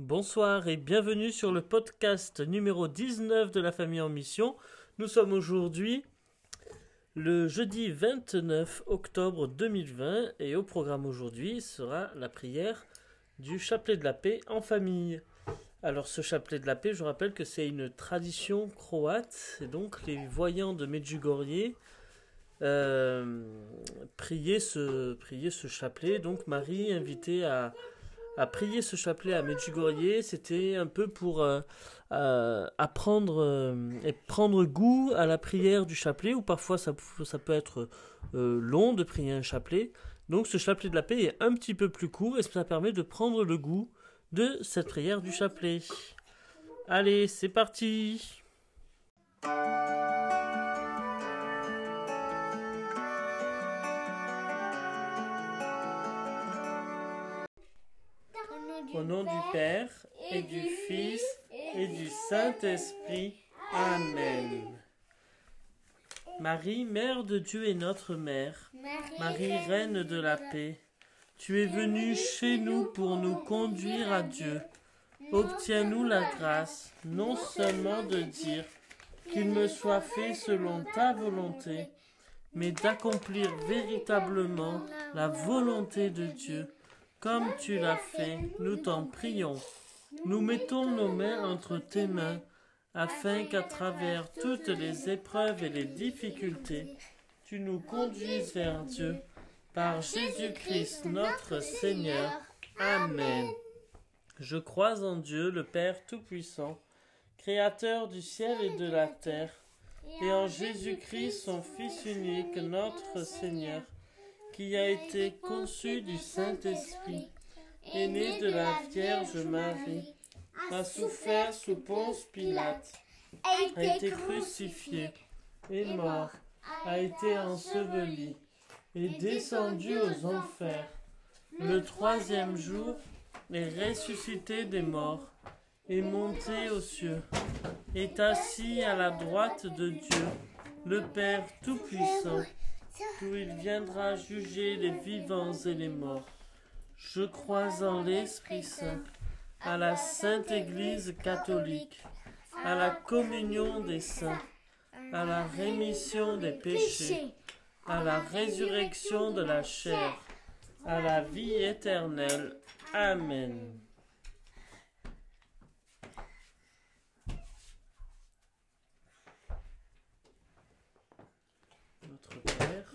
Bonsoir et bienvenue sur le podcast numéro 19 de la famille en mission. Nous sommes aujourd'hui le jeudi 29 octobre 2020 et au programme aujourd'hui sera la prière du chapelet de la paix en famille. Alors ce chapelet de la paix, je rappelle que c'est une tradition croate et donc les voyants de Medjugorje euh, priaient, ce, priaient ce chapelet. Donc Marie invitée à à prier ce chapelet à Medjugorje, c'était un peu pour euh, euh, apprendre euh, et prendre goût à la prière du chapelet, ou parfois ça, ça peut être long de prier un chapelet. Donc ce chapelet de la paix est un petit peu plus court et ça permet de prendre le goût de cette prière du chapelet. Allez, c'est parti Au nom du Père et du Fils et du Saint-Esprit. Amen. Marie, Mère de Dieu et notre Mère, Marie, Reine de la paix, tu es venue chez nous pour nous conduire à Dieu. Obtiens-nous la grâce, non seulement de dire qu'il me soit fait selon ta volonté, mais d'accomplir véritablement la volonté de Dieu comme tu l'as fait, nous t'en prions. Nous mettons nos mains entre tes mains, afin qu'à travers toutes les épreuves et les difficultés, tu nous conduises vers Dieu, par Jésus-Christ notre Seigneur. Amen. Je crois en Dieu, le Père Tout-Puissant, Créateur du ciel et de la terre, et en Jésus-Christ, son Fils unique, notre Seigneur, qui a été conçu du Saint-Esprit, est né de la Vierge Marie, a souffert sous Ponce Pilate, a été crucifié, est mort, a été enseveli, est descendu aux enfers. Le troisième jour est ressuscité des morts, est monté aux cieux, est assis à la droite de Dieu, le Père Tout-Puissant d'où il viendra juger les vivants et les morts. Je crois en l'Esprit Saint, à la Sainte Église catholique, à la communion des saints, à la rémission des péchés, à la résurrection de la chair, à la vie éternelle. Amen.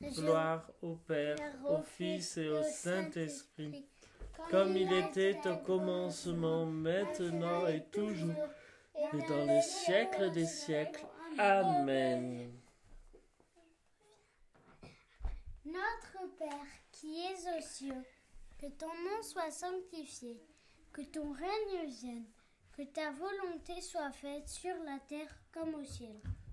Gloire au Père, au Fils et au Saint-Esprit, comme il était au commencement, maintenant et toujours, et dans les siècles des siècles. Amen. Notre Père qui es aux cieux, que ton nom soit sanctifié, que ton règne vienne, que ta volonté soit faite sur la terre comme au ciel.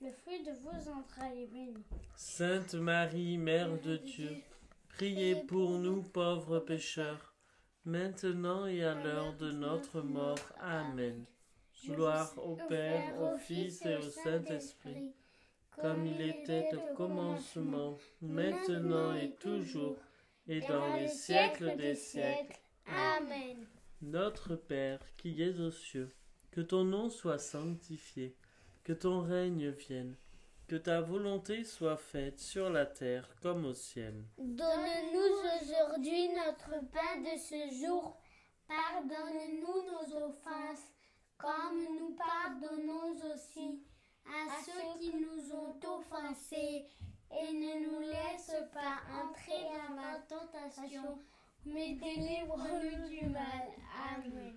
le fruit de vos entrailles est béni. Sainte Marie, Mère de Dieu, priez pour nous pauvres pécheurs, maintenant et à l'heure de notre mort. Amen. Gloire au Père, au Fils et au Saint-Esprit, comme il était au commencement, maintenant et toujours, et dans les siècles des siècles. Amen. Notre Père qui es aux cieux, que ton nom soit sanctifié, que ton règne vienne, que ta volonté soit faite sur la terre comme au ciel. Donne-nous aujourd'hui notre pain de ce jour. Pardonne-nous nos offenses, comme nous pardonnons aussi à ceux qui nous ont offensés, et ne nous laisse pas entrer dans la tentation, mais délivre-nous du mal. Amen.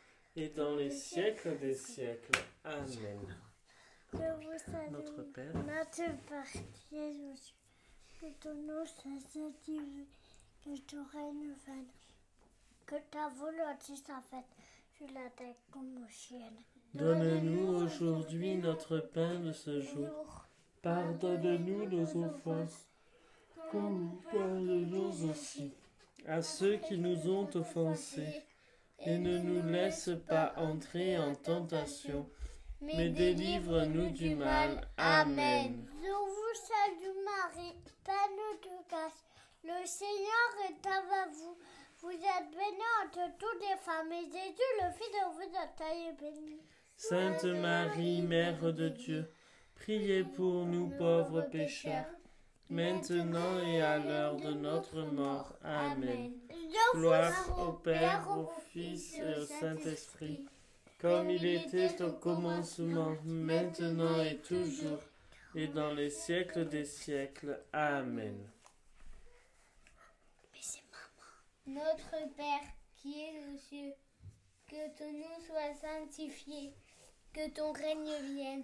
et dans les siècles des siècles. Amen. Je vous Notre Père, notre Père qui es aux cieux, que ton nom soit sanctifié, que ton règne vienne, que ta volonté soit faite sur la terre comme au ciel. donne-nous aujourd'hui notre pain de ce jour. Pardonne-nous nos offenses, comme nous pardonnons aussi à ceux qui nous ont offensés. Et ne nous laisse pas entrer en tentation, mais délivre-nous du mal. Amen. Je vous salue Marie, pleine de grâce. Le Seigneur est avec vous. Vous êtes bénie entre toutes les femmes, et Jésus, le Fils de vous entrailles, est béni. Sainte Marie, Mère de Dieu, priez pour nous pauvres pécheurs, maintenant et à l'heure de notre mort. Amen. Gloire au Père, au Fils et au Saint-Esprit, comme il était au commencement, maintenant et toujours, et dans les siècles des siècles. Amen. Notre Père qui es aux cieux, que ton nom soit sanctifié, que ton règne vienne,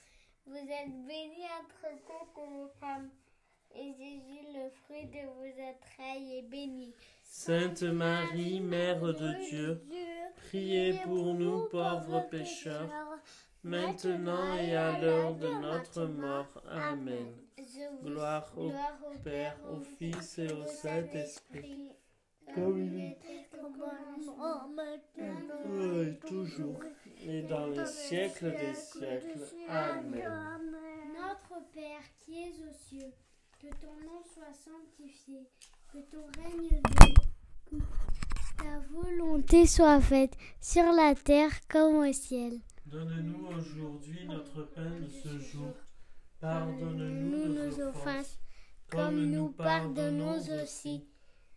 Vous êtes bénie entre toutes les femmes, et Jésus, le fruit de vos entrailles, est béni. Sainte Marie, Mère de Dieu, priez pour nous pauvres pécheurs, maintenant et à l'heure de notre mort. Amen. Gloire au Père, au Fils et au Saint-Esprit, comme et toujours, et dans les siècles des siècles. Amen. Notre Père qui es aux cieux, que ton nom soit sanctifié, que ton règne vienne, que ta volonté soit faite sur la terre comme au ciel. Donne-nous aujourd'hui notre pain de ce jour. Pardonne-nous Nous nos offenses, comme nous pardonnons aussi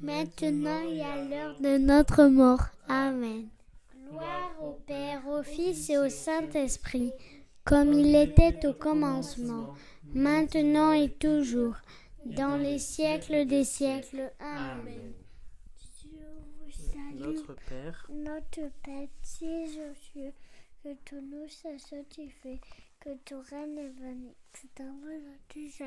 maintenant et à l'heure de notre mort. Amen. Gloire au Père, au Fils et au Saint-Esprit, comme il était au commencement, maintenant et toujours, dans les siècles des siècles. Amen. Je vous salue, Notre Père, notre Père es aux cieux, que ton nom soit sanctifié, que ton règne vienne, que ta volonté soit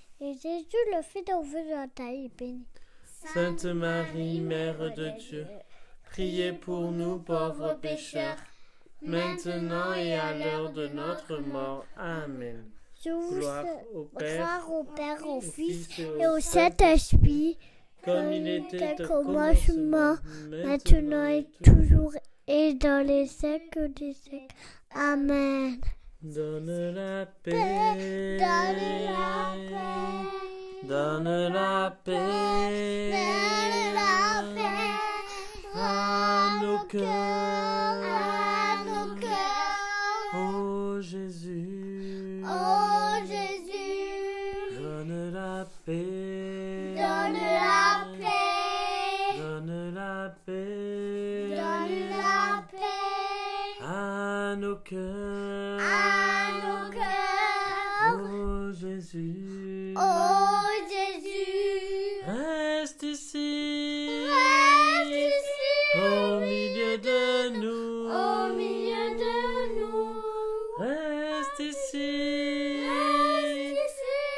et Jésus, le Fils de est béni. Sainte Marie, Mère de Dieu, priez pour nous pauvres pécheurs, maintenant et à l'heure de notre mort. Amen. Gloire au Père, au, Père, au Fils et au Saint-Esprit, comme il était au commencement, maintenant et toujours, et dans les siècles des siècles. Amen. Donne la paix, donne la paix, donne la paix, donne la paix à nos cœurs,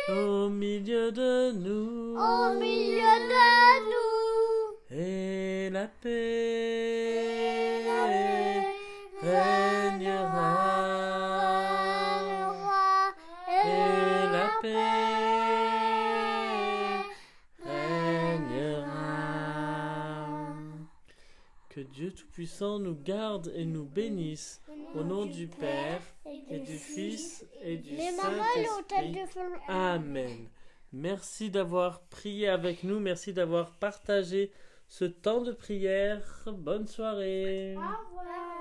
au milieu de nous, au milieu de nous. et la paix La paix régnera, régnera, et la paix régnera. Que Dieu Tout-Puissant nous garde et nous bénisse, au nom du Père et du Fils et du Saint-Esprit. Amen. Merci d'avoir prié avec nous, merci d'avoir partagé ce temps de prière. Bonne soirée. Au revoir.